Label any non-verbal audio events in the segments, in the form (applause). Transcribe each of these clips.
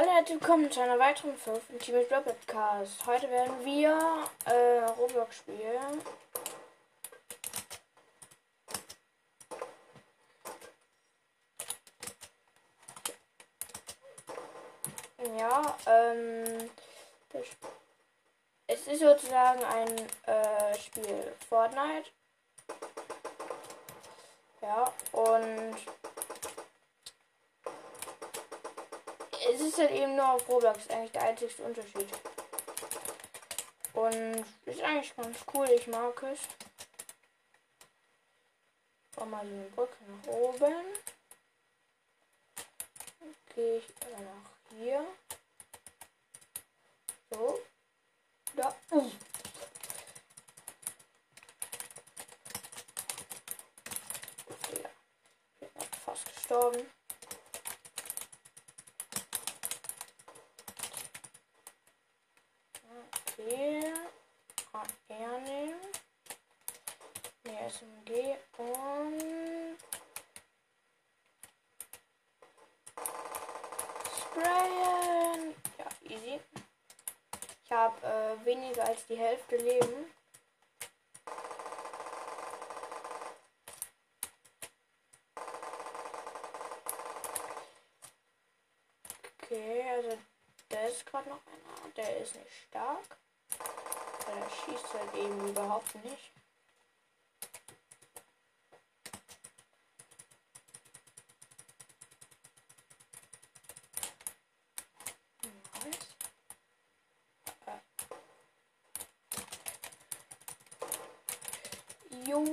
Hallo und herzlich willkommen zu einer weiteren Folge von Team Podcast. Heute werden wir äh, Roblox spielen. Ja, ähm, es ist sozusagen ein äh, Spiel Fortnite. Ja, und es ist halt eben nur auf Roblox eigentlich der einzige Unterschied. Und ist eigentlich ganz cool, ich mag es. Mach mal so eine Brücke nach oben. Gehe ich nach hier. So. Da. Uh. Ja. Ich bin fast gestorben. Okay. AR nehmen. Nee, SMG und sprayen. Ja, easy. Ich habe äh, weniger als die Hälfte Leben. Okay, also da ist gerade noch einer. Der ist nicht stark. Der schießt halt eben überhaupt nicht. Nice. Äh. Jo.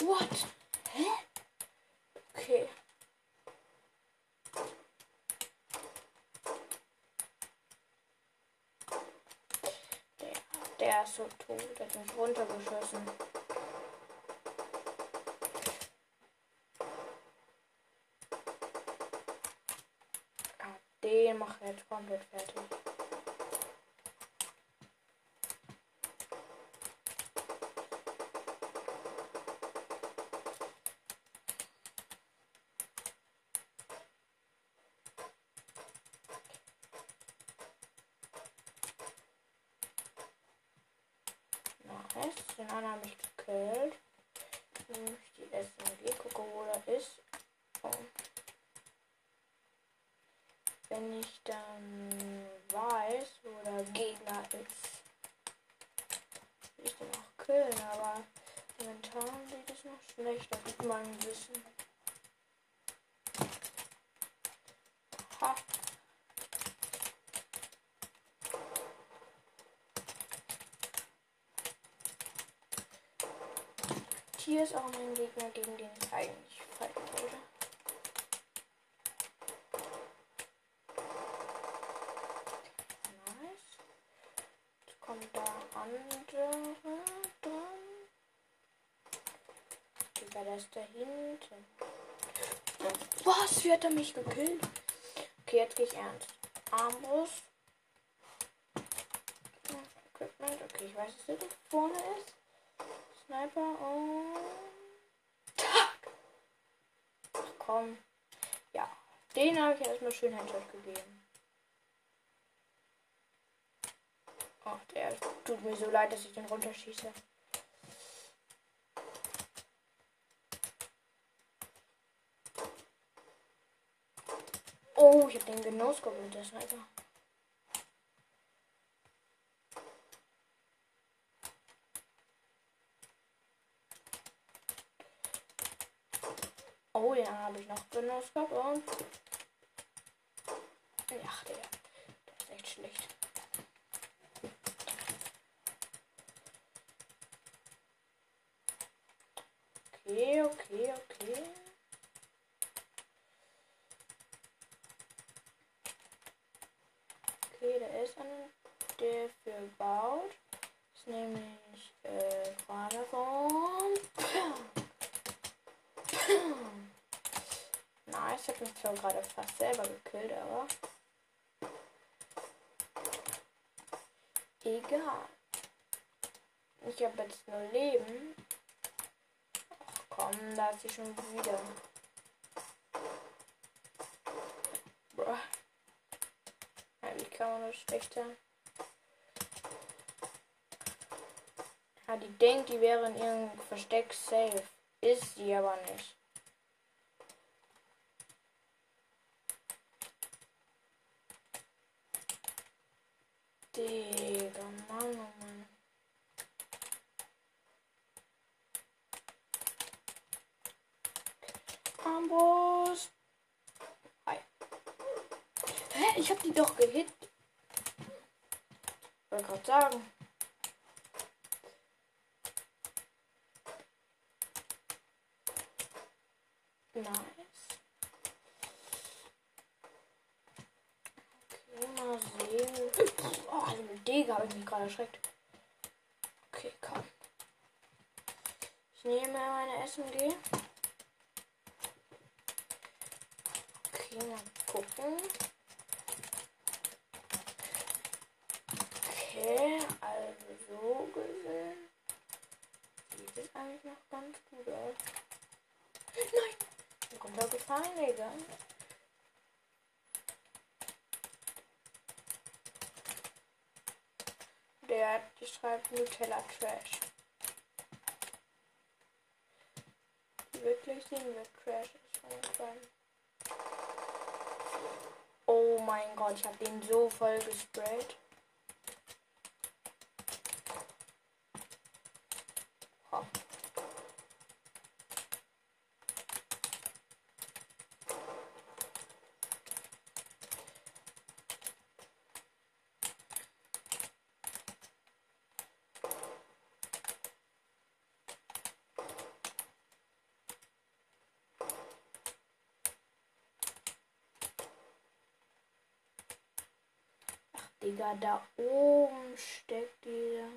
What? Hä? Okay. Der, der so tot. Der hat mich runtergeschossen. Ah, Den mache ich jetzt komplett fertig. Nice. Den anderen habe ich gekillt. Nehme ich die SMG, gucke, wo er ist. Oh. Wenn ich dann weiß, wo der Gegner ist, will ich den auch killen, aber momentan sieht es noch schlecht aus mit meinem Wissen. Ha. Auch ein Gegner, gegen den ich eigentlich fighten wollte. Nice. Jetzt kommt da andere dran. Das da hinten? Was? Wie hat er mich gekillt? Okay, jetzt gehe ich ernst. Armbrust. Equipment. Okay, ich weiß, dass der da vorne ist. Sniper und. Tack! Ach komm. Ja, den habe ich erstmal schön Headshot gegeben. Ach, der tut mir so leid, dass ich den runterschieße. Oh, ich habe den genoscoped mit der Sniper. Den habe ich noch benutzt und. Ach, der. Der ist echt schlecht. Okay, okay, okay. Okay, da ist einer, der für baut. Das ist nämlich äh, gerade (clears throat) (clears throat) ich habe mich zwar gerade fast selber gekillt, aber egal. Ich habe jetzt nur Leben. Ach komm. Da ist sie schon wieder. Boah. Wie kann man das schlechter? Ja, die denkt, die wäre in ihrem Versteck safe. Ist sie aber nicht. Digga, Mann, oh Mann. Armbrust. Hi. Hä? Ich hab die doch gehit. Wollte gerade sagen. Nice. Okay, mal sehen. Oh, also mit Digga habe ich mich gerade erschreckt. Okay, komm. Ich nehme meine SMG. Okay, mal gucken. Okay, also so gesehen sieht es eigentlich noch ganz gut aus. Nein! Mir kommt da gefallen, Digga. Der, die schreibt Nutella Trash. Ist von den beiden. Oh mein Gott, ich habe den so voll gesprayt. Ha. Digga, da oben steckt dieser.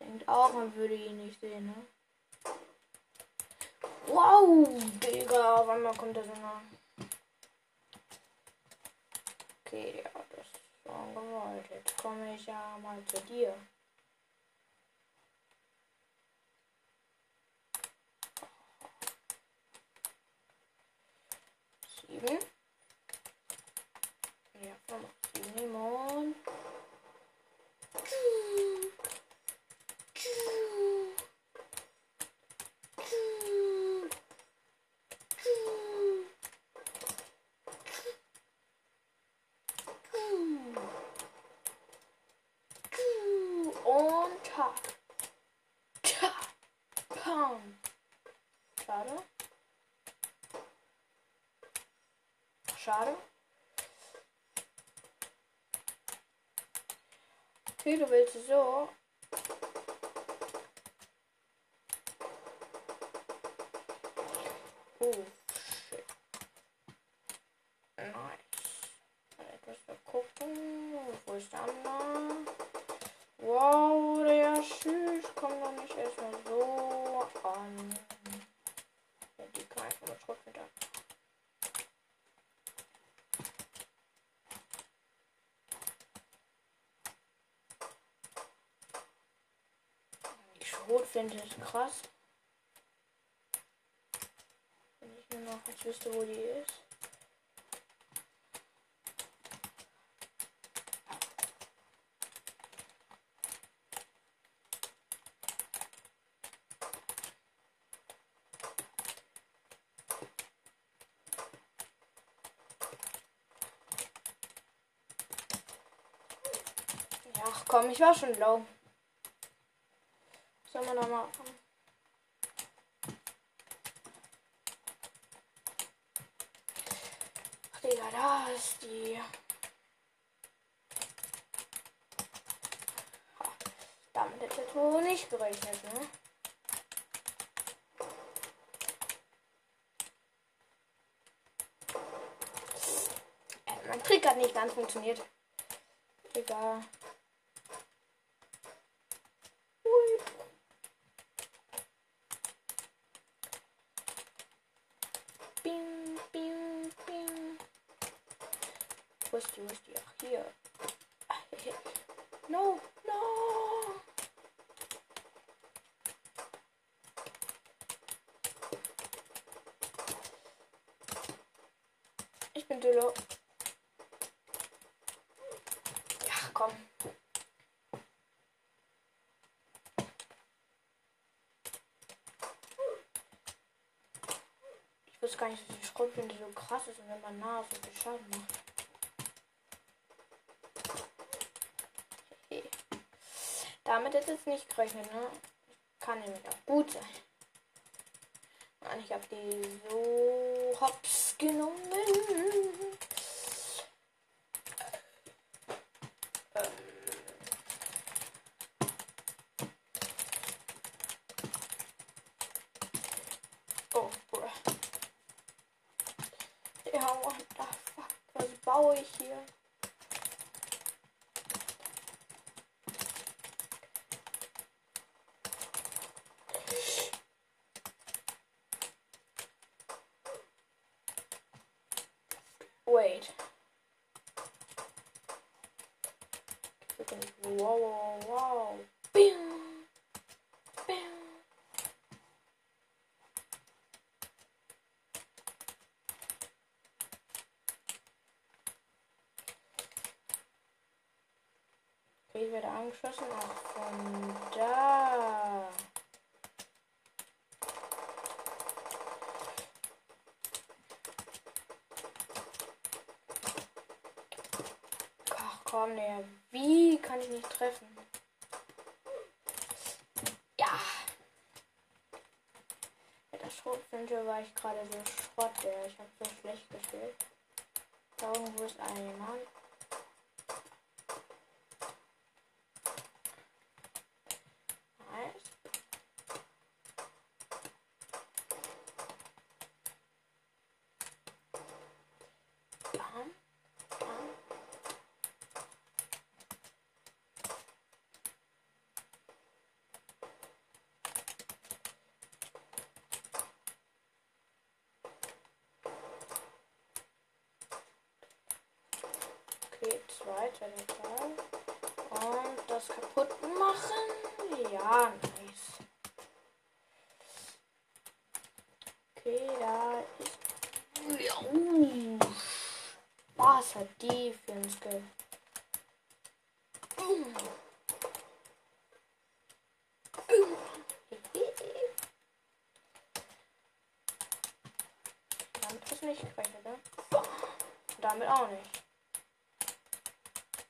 Denkt auch, man würde ihn nicht sehen, ne? Wow, Digga, auf einmal kommt er so nah. Okay, ja, das ist schon gewollt. Jetzt komme ich ja mal zu dir. sieben. Ja, nochmal sieben und. Und Tag. Tag. Pound. Schade. Schade. Okay, du willst so. Oh, shit. Nice. Etwas gucken. Wo ist der andere? Wow, der Tschüss. Komm doch nicht erstmal so an. Ja, die kann ich mal trotzdem da. Schrotflinte ist krass. Wenn ich nur noch nicht wüsste, wo die ist. Ach komm, ich war schon low. Man da machen? Ach, Digga, da ist die. Damit hätte ich wohl nicht gerechnet, ne? Äh, Mein Trick hat nicht ganz funktioniert. Egal. ich muss die auch hier. No, no. Ich bin solo. Ach komm. Ich wusste gar nicht, dass die Schrotflinte so krass ist und wenn man nah ist und Schaden macht. Damit hätte es nicht gerechnet, ne? Kann nämlich auch gut sein. Und ich habe die so hops genommen. Ähm. Oh, bruh. Ja, what the fuck? Was baue ich hier? Wait. Wow, wow, wow. Bing. Bing. Okay, ich werde angeschossen. Auch von da. Ach komm, der. Wie kann ich nicht treffen? Ja. Mit der Schrotflinte war ich gerade so Schrott. Ich habe so schlecht gespielt. Da irgendwo ist ein jemand. Nice. Bam, bam. Zweiter Teil. Und das kaputt machen. Ja, nice. Okay, da ist. Ja, uh. Was hat die für ein Skill? Damit ist nicht gerechnet, ne? Damit auch nicht.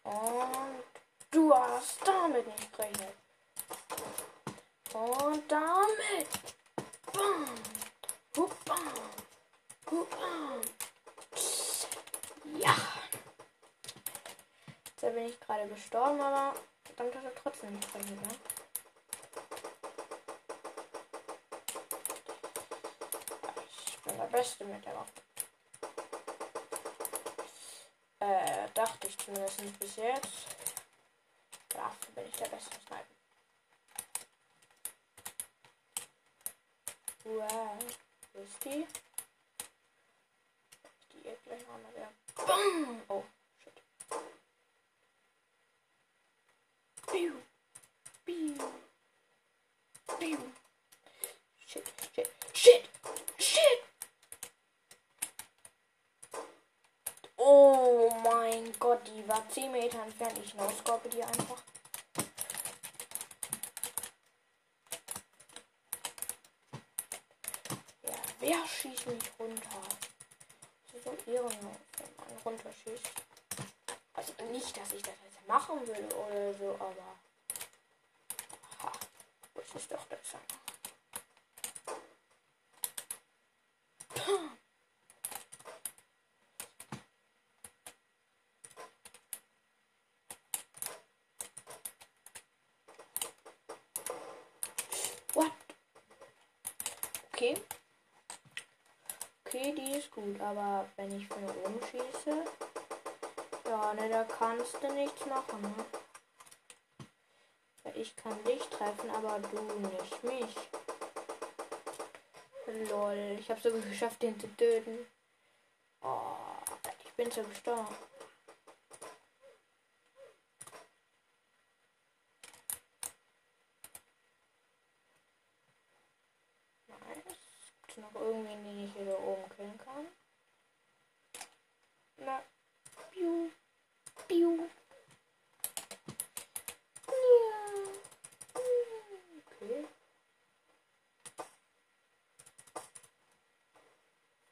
Und du hast damit nicht gerechnet. Und damit. Bam. Hup, bam. Hup, bam. Ja. Da bin ich gerade gestorben, aber damit hat er trotzdem nicht gerechnet, ne? Ich bin der Beste mit der Waffe. Äh, dachte ich zumindest nicht bis jetzt. Dafür bin ich der beste Sniper. Wow. Wo ist die? Ist die jetzt gleich mal wieder. Bam! Oh, shit. Piu. Piu. Piu. Shit, shit, shit, shit! Oh mein Gott, die war 10 Meter entfernt. Ich noscope die einfach. Ja, mich runter? Das ist so ehrenlos, wenn man runterschießt. Also nicht, dass ich das jetzt machen will oder so, aber. Aha, das ist doch das. What? Okay. Okay, die ist gut, aber wenn ich von oben schieße, ja, ne, da kannst du nichts machen, ne? Weil Ich kann dich treffen, aber du nicht mich. Lol, ich habe sogar (laughs) geschafft, den zu töten. Oh, ich bin so gestorben. Nice. Gibt es noch irgendwen, den ich hier da oben killen kann?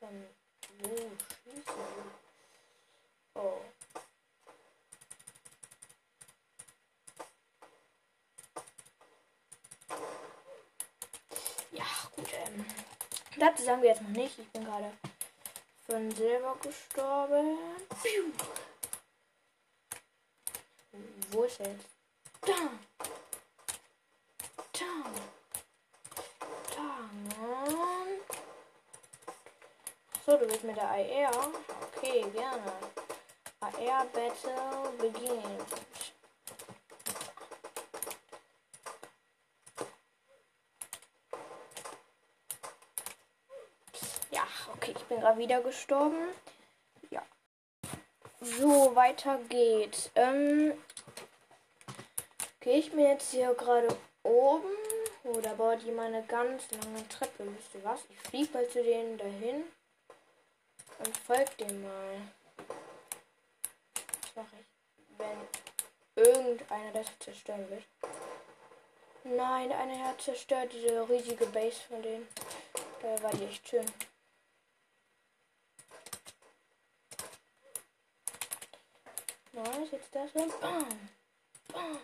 Von wo schießen sie? Oh. Ja, gut, ähm. Dazu sagen wir jetzt noch nicht. Ich bin gerade von selber gestorben. Piu. Wo ist er jetzt? Da. Da. Da. So, du bist mit der AR. Okay, gerne. AR Battle beginnt. Ja, okay, gerade wieder gestorben. Ja. So, weiter geht's. Ähm, gehe ich mir jetzt hier gerade oben oder baut jemand eine ganz lange Treppe? Wisst ihr was? Ich fliege mal zu denen dahin und folgt dem mal. Was mache ich, wenn irgendeiner das zerstören wird? Nein, einer hat zerstört diese riesige Base von denen. Da war die echt schön. Nice, jetzt das und bam. Bam.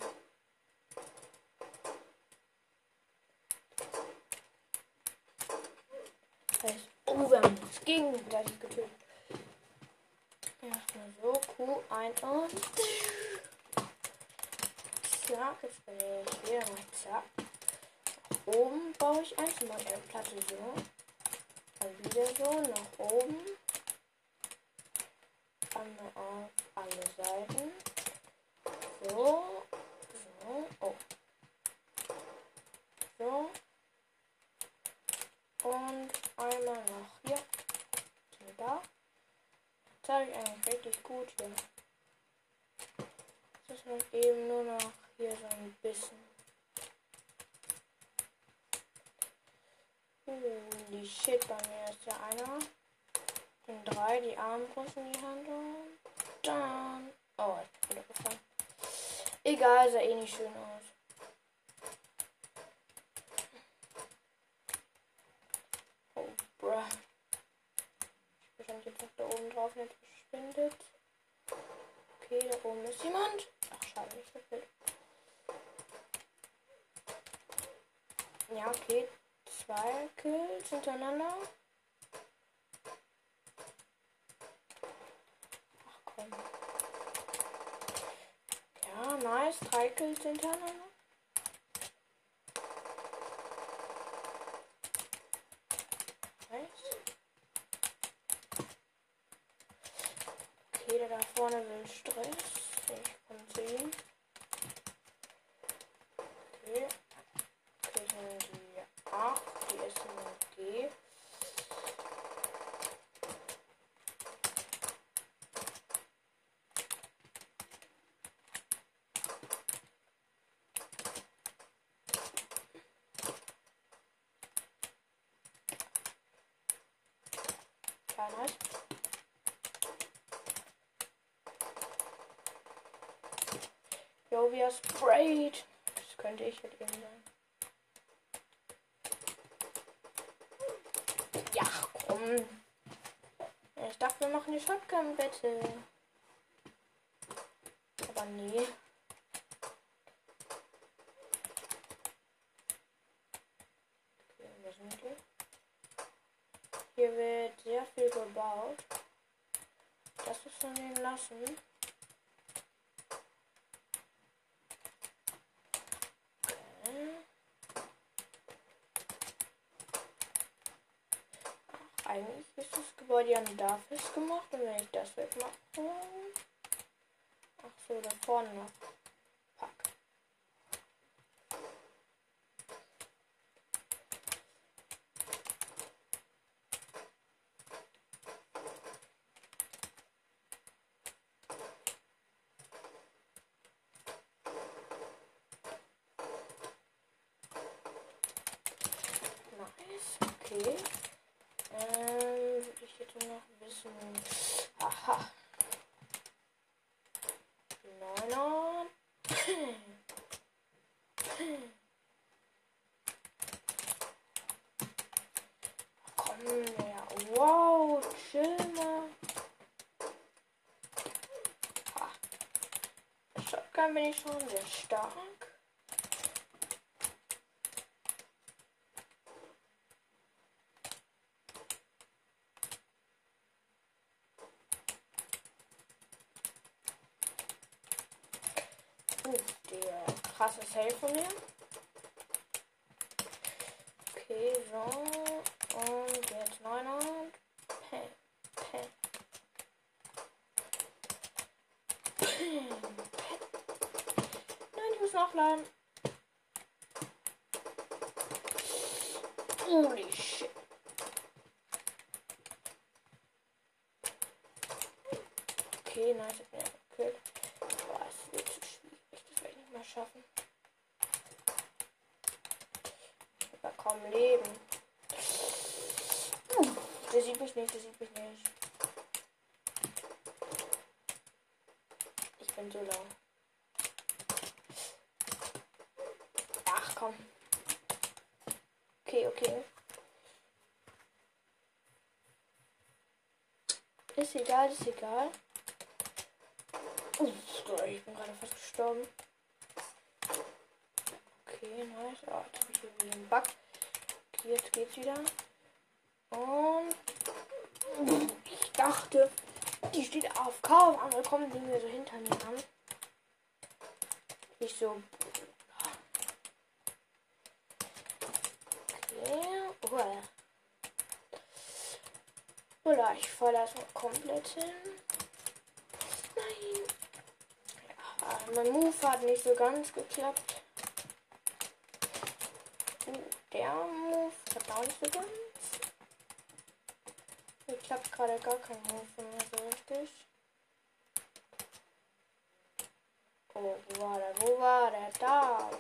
oh, wir haben das gegenseitig getötet. Erstmal so, Q ein und. Zack, jetzt bin ich wieder mal zack. Nach oben baue ich eins, mal eine Platte so. Dann wieder so, nach oben. Einmal auf alle Seiten. So, so, oh. So, und einmal noch hier. So, da. Das habe ich eigentlich richtig gut hier. Das ist halt eben nur noch hier so ein bisschen. Uh, die Shit bei mir ist ja einer. Und drei, die Armbrust in die Hand und dann. Oh, ich bin wieder gefallen. Egal, sah eh nicht schön aus. Bruh. Ich wahrscheinlich jetzt noch da oben drauf nicht verschwindet. Okay, da oben ist jemand. Ach, schade, nicht so viel. Ja, okay. Zwei Kills hintereinander. Ach komm. Ja, nice. Drei Kills hintereinander. Okay, der da vorne will Stress. Ich komme zu ihm. Okay. Okay, ich nehme die 8, die ist in G. Ja, nice. Jo, wie er sprayt. Das könnte ich halt eben sein. Ja, komm. Ich dachte, wir machen die Shotgun bitte. Aber nee. Hier wird sehr viel gebaut. Das ist von denen lassen. Okay. Ach, eigentlich ist das Gebäude ja da festgemacht und wenn ich das wegmache. Ach so, da vorne noch. Ja, wow, chill mal. Shotgun bin ich schon sehr stark. Nicht, sieht mich nicht. Ich bin so lau. Ach komm. Okay, okay. Ist egal, ist egal. Uh, ich bin gerade fast gestorben. Okay, nice. Oh, jetzt habe ich wieder einen Bug. Okay, jetzt geht's wieder. Und ich dachte, die steht AFK und andere kommen die mir so hinter mir an. Ich so. Okay. Oder ich falle erstmal komplett hin. Nein. Ja, mein Move hat nicht so ganz geklappt. Der Move hat auch nicht so ganz. Klappt gerade gar kein Move von mir so richtig. Oh, wo war der? Wo war der? Da.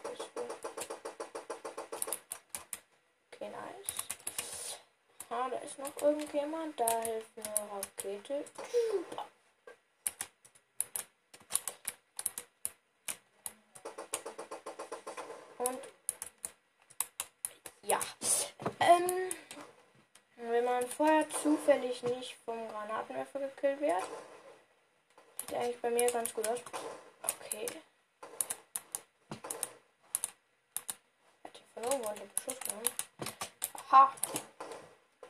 Okay, nice. Ah, da ist noch irgendjemand. Da hilft eine Rakete. Und ja. Ähm, wenn man vorher zufällig nicht vom Granatenwerfer gekillt wird, sieht eigentlich bei mir ganz gut aus. Okay. Hat die verloren wollte Beschuss genommen. Aha.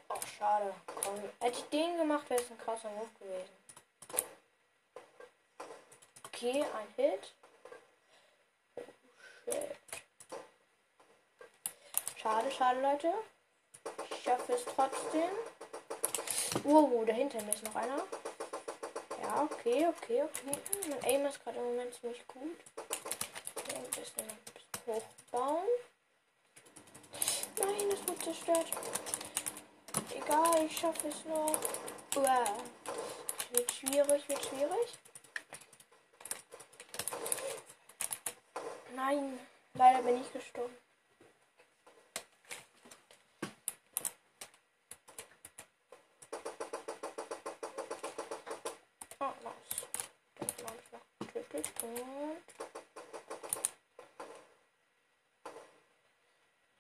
Oh, schade. Komm. Hätte ich den gemacht, wäre es ein krasser Move gewesen. Okay, ein Hit. Oh, shit. Schade, schade, Leute. Ich schaffe es trotzdem. Wow, dahinter mir ist noch einer. Ja, okay, okay, okay. Mein Aim ist gerade im Moment ziemlich gut. Okay, ein bisschen, ein bisschen hochbauen. Nein, das wird zerstört. Egal, ich schaffe es noch. Uah. Wird schwierig, wird schwierig. Nein, leider bin ich gestorben. Oh, nice. Den habe Und.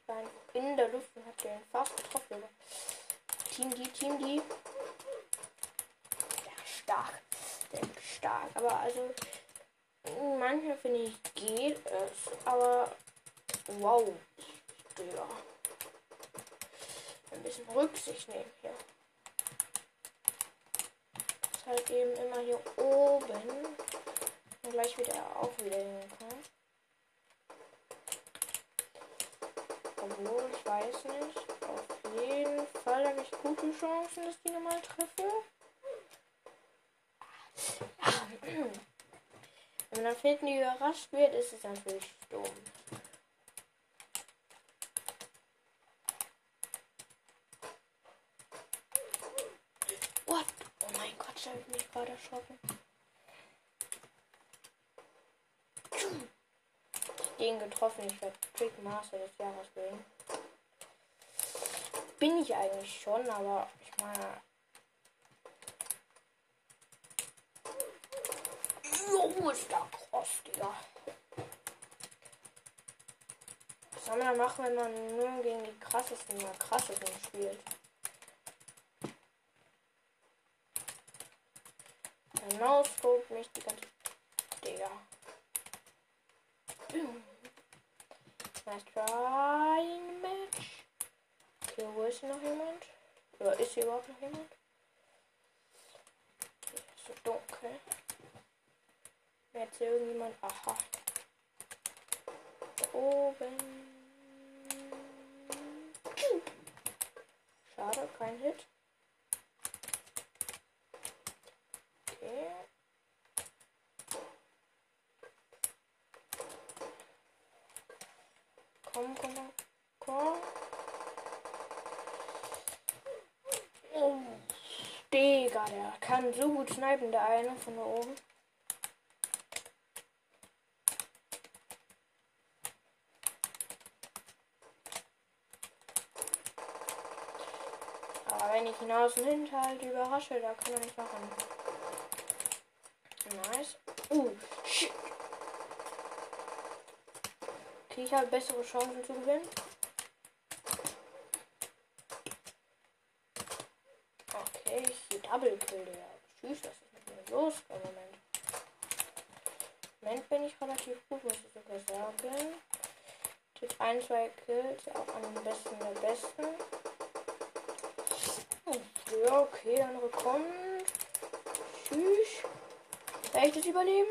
Ich war in der Luft und hab den fast getroffen. Team die, Team die. Ja, stark. Sehr stark. Aber also. Manchmal finde ich geht es, aber. Wow. Digga. Ein bisschen Rücksicht nehmen hier halt eben immer hier oben gleich wieder wieder hinkommen. Obwohl, ich weiß nicht. Auf jeden Fall habe ich gute Chancen, dass die nochmal treffe. Wenn man hinten überrascht wird, ist es natürlich dumm. What? Oh mein Gott, da habe ich mich gerade erschrocken. Den getroffen, ich werde Trick Master des Jahres werden. Bin ich eigentlich schon, aber ich meine. Jo, ist da krass, Digga. Was soll man da machen, wenn man nur gegen die krassesten oder krassesten spielt? Genau, scope mich die ganze. Digga. Boom. Nice try Match. Okay, wo ist noch jemand? Oder ist hier überhaupt noch jemand? Okay, ist so dunkel. Jetzt irgendjemand. Aha. Da oben. Schade, kein Hit. Okay. Komm, komm, komm. komm. Oh. Digga, der kann so gut snipen, der eine von da oben. Aber wenn ich ihn außen hinhalte, überrasche, da kann er nicht machen. Nice. Uh, shit. Okay, ich habe bessere Chancen zu gewinnen. Okay, ich Kill, der. Tschüss, was ist mit mir los im Moment? Im Moment bin ich relativ gut, muss ich sogar sagen. Mit ein, zwei Kills, auch an den besten der besten. Ja, okay, der andere kommt. Tschüss. Echtes Überleben.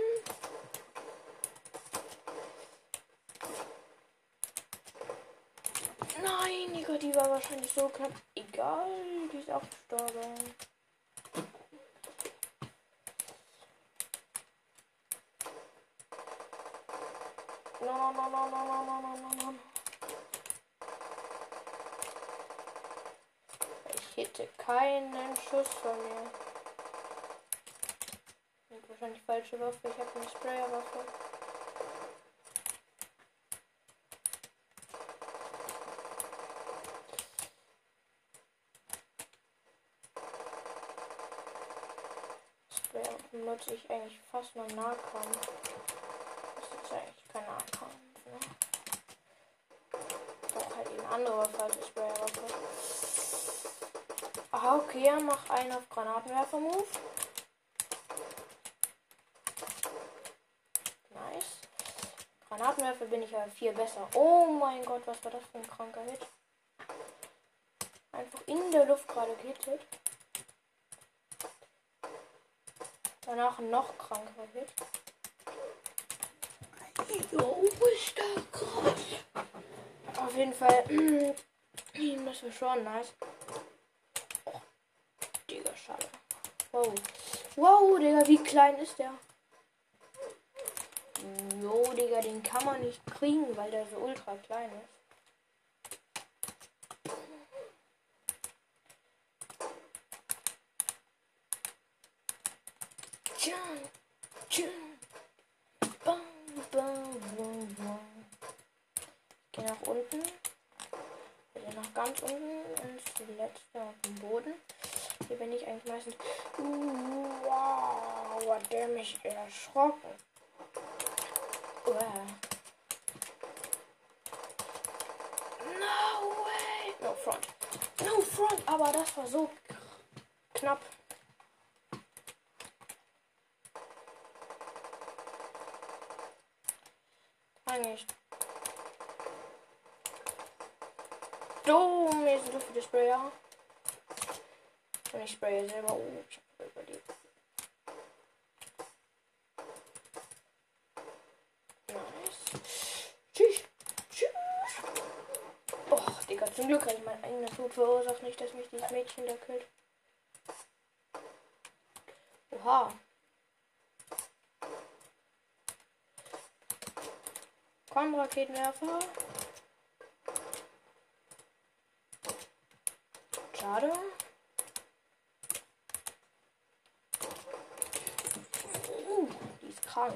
Nein, Digga, die war wahrscheinlich so knapp. Egal, die ist auch gestorben. Ich hätte keinen Schuss von mir. Ich wahrscheinlich falsche Waffe. Ich habe eine Sprayerwaffe. nutze ich eigentlich fast nur Nahkampf. Andere die Sprayerwaffe. Aha, okay, macht einen auf Granatenwerfer-Move. Nice. Granatenwerfer bin ich ja viel besser. Oh mein Gott, was war das für ein kranker Hit? Einfach in der Luft gerade gehittet. Danach noch kranker Hit. Jo, ist da krass. Auf jeden Fall. (clears throat) das war schon nice. Oh, Digga, schade. Wow. Wow, Digga, wie klein ist der? Jo, Digga, den kann man nicht kriegen, weil der so ultra klein ist. Jump, jump, bam, bam, bam, bam. Ich geh nach unten. Also nach ganz unten ins letzte auf dem Boden. Hier bin ich eigentlich meistens. Wow, hat der mich erschrocken. Wow. No way. No front. No front, aber das war so knapp. Eigentlich. Mir sind so viele Sprayer. Und ich spraye selber. Oh, ich hab überlebt. Zum Glück habe ich meinen eigenen Tod verursacht, nicht, dass mich dieses Mädchen da killt. Oha. Komm, Raketenwerfer. Schade. Uh, die ist krank.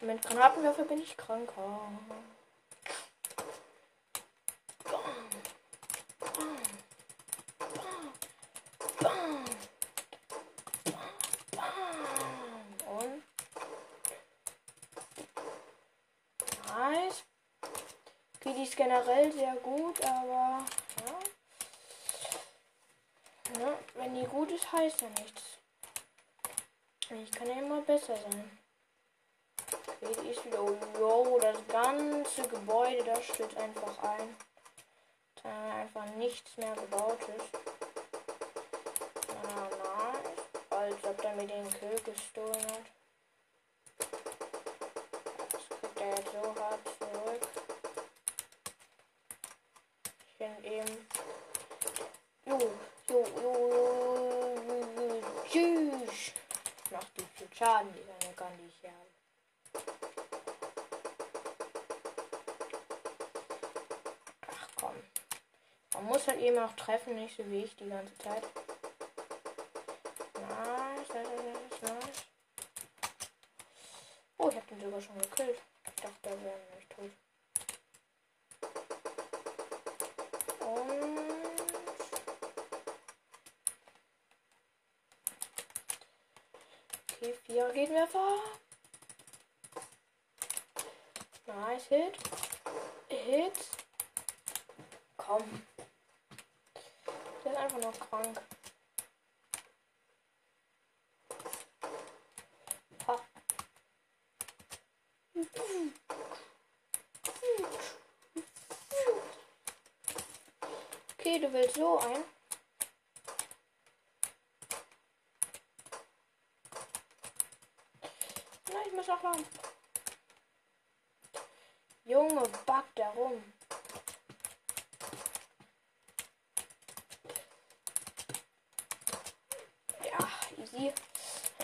Mit Granatenwerfer bin ich kranker. Oh. generell sehr gut. Heißt ja nichts. Ich kann ja immer besser sein. Die ist wieder. Yo, das ganze Gebäude, das steht einfach ein. Da einfach nichts mehr gebaut ist. Na, nice. Als ob der mir den Kill gestohlen hat. Das kriegt er jetzt so hart zurück. Ich bin eben. Jo, jo, jo, jo, jo, jo, tschüss. Macht die ich hier habe. Ach komm. Man muss halt eben auch treffen, nicht so wie ich die ganze Zeit. Nice, nice, nice, nice. Oh, ich hab den sogar schon gekillt. Ich dachte, der wäre nicht tot. Okay, vier Gegenwerfer. Nice Hit. Hit. Komm. Der ist einfach nur krank. Ha. Okay, du willst so ein. Nein, ich muss auch lang. Junge, back da rum. Ja, easy.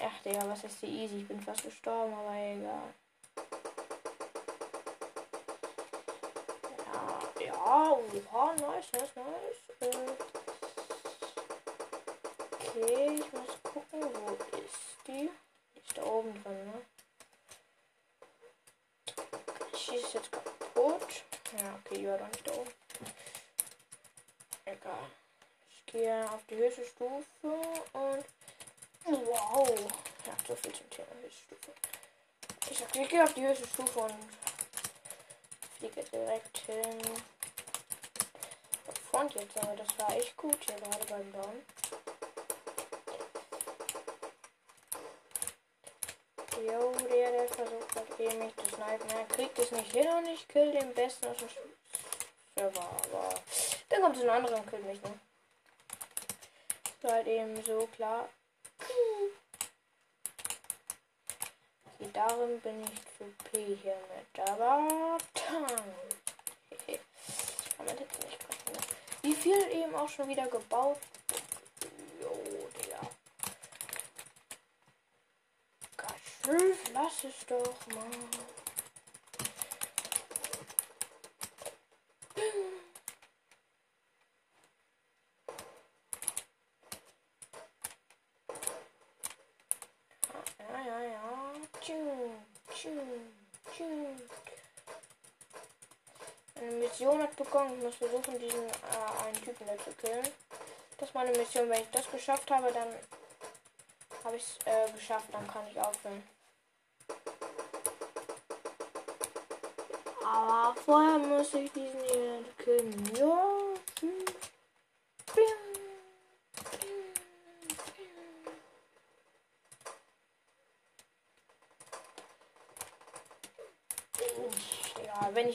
Ach, Digga, was ist hier easy? Ich bin fast gestorben, aber egal. Ja, ja, oha, nice, nice, nice. Okay, ich muss gucken, wo ist die? Die ist da oben drin, ne? schießt jetzt kaputt. Ja, okay, die war doch nicht da oben. Egal. Ich gehe auf die höchste Stufe und. Wow! So viel zum Thema höchste Stufe. Ich gehe auf die höchste Stufe und fliege direkt hin. Front jetzt, aber das war echt gut hier gerade beim Bauen. Jo, der, der versucht hat eben mich zu snipen. Er kriegt es nicht hin und ich kill den besten aus dem Server. Aber dann kommt es ein anderer und killt mich, ne? Ist halt eben so klar. Darin bin ich zu P hier mit. Aber dann. Kann man jetzt nicht rechnen. Wie viel eben auch schon wieder gebaut Fünf, lass es doch mal. Ja, ja, ja. Tschü, tschü, tschü. Eine Mission hat bekommen. Ich muss versuchen, diesen äh, einen Typen da zu killen. Das ist meine Mission. Wenn ich das geschafft habe, dann habe ich es äh, geschafft. Dann kann ich aufhören. Aber vorher muss ich diesen hier killen. Ja.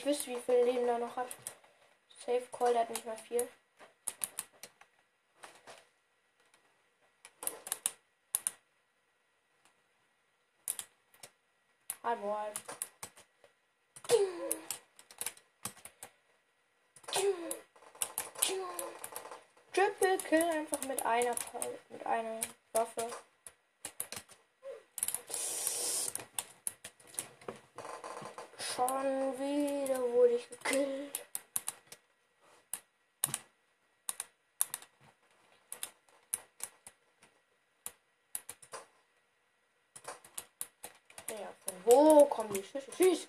Ich wüsste, wie viel Leben da noch hat. Safe Call, der hat nicht mehr viel. Hallo, hallo. Triple Kill einfach mit einer mit einer Waffe. Schon wieder wurde ich gekillt. Ja, von wo kommen die Schüsse? Schieß!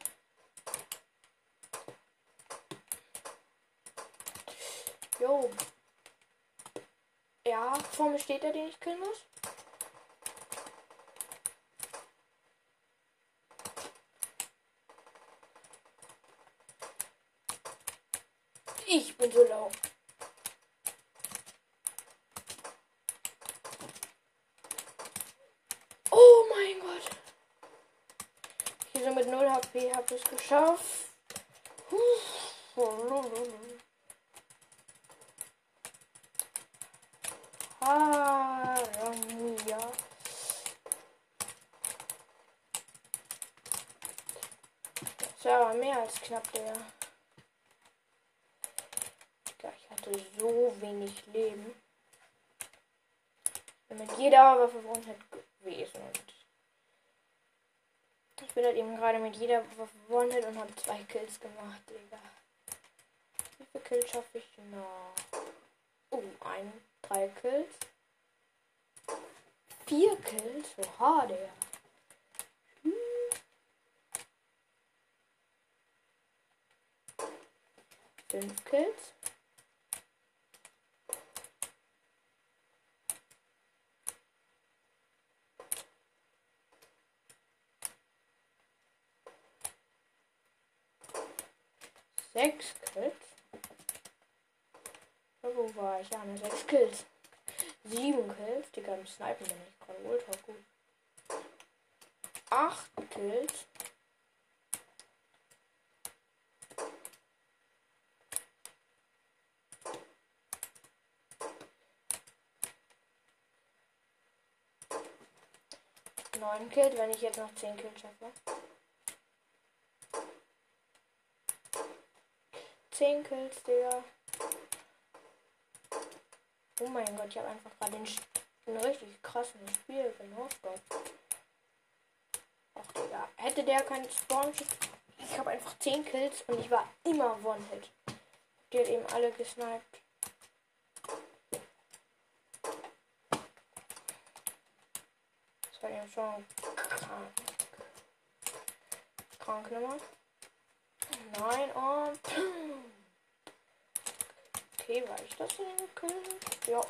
Jo. Ja, vor mir steht er, den ich killen muss. Ich bin so lau. Oh mein Gott. Hier so mit 0 Okay, hab es geschafft. Haramia. Das war aber mehr als knapp, der. Ich hatte so wenig Leben. Bin mit jeder Waffe One-Hit gewesen. Und ich bin halt eben gerade mit jeder Waffe One-Hit und habe zwei Kills gemacht, Digga. Wie viele Kills schaffe ich noch? Oh, ein, drei Kills. Vier Kills? Oha, Digga. Fünf Kills. Sechs Kills. Wo war ich? Ja, ne, sechs Kills. Sieben Kills. Digga, im Snipen bin ich gerade ultra gut. Acht Kills. Neun Kills, wenn ich jetzt noch zehn Kills schaffe. 10 Kills, Digga. Oh mein Gott, ich habe einfach gerade den, den richtig krassen Spiel benutzt. Ach, Digga. Hätte der keinen Spawn Ich habe einfach 10 Kills und ich war immer One-Hit. Die hat eben alle gesniped. Das war ja schon krank. Krank Nummer. Nein, und. Okay, war ich das in den Kill? Ja.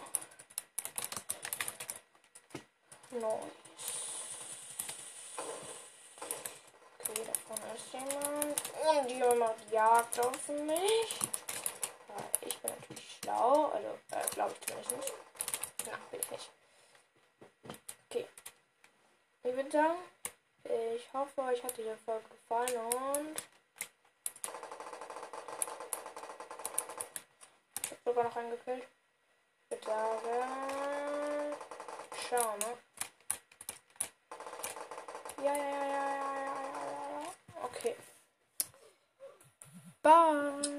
Nice. Okay, da vorne ist jemand. Und die macht Jagd auf mich. Ich bin natürlich schlau. Also, äh, glaube ich zumindest nicht. Na, bin ich nicht. Okay. Ich würde sagen, ich hoffe, euch hat diese Folge gefallen und. sogar noch eingekillt. Ich würde sagen. Schau, ne? Ja, ja, ja, ja, ja, ja, ja, ja. Okay. Bye.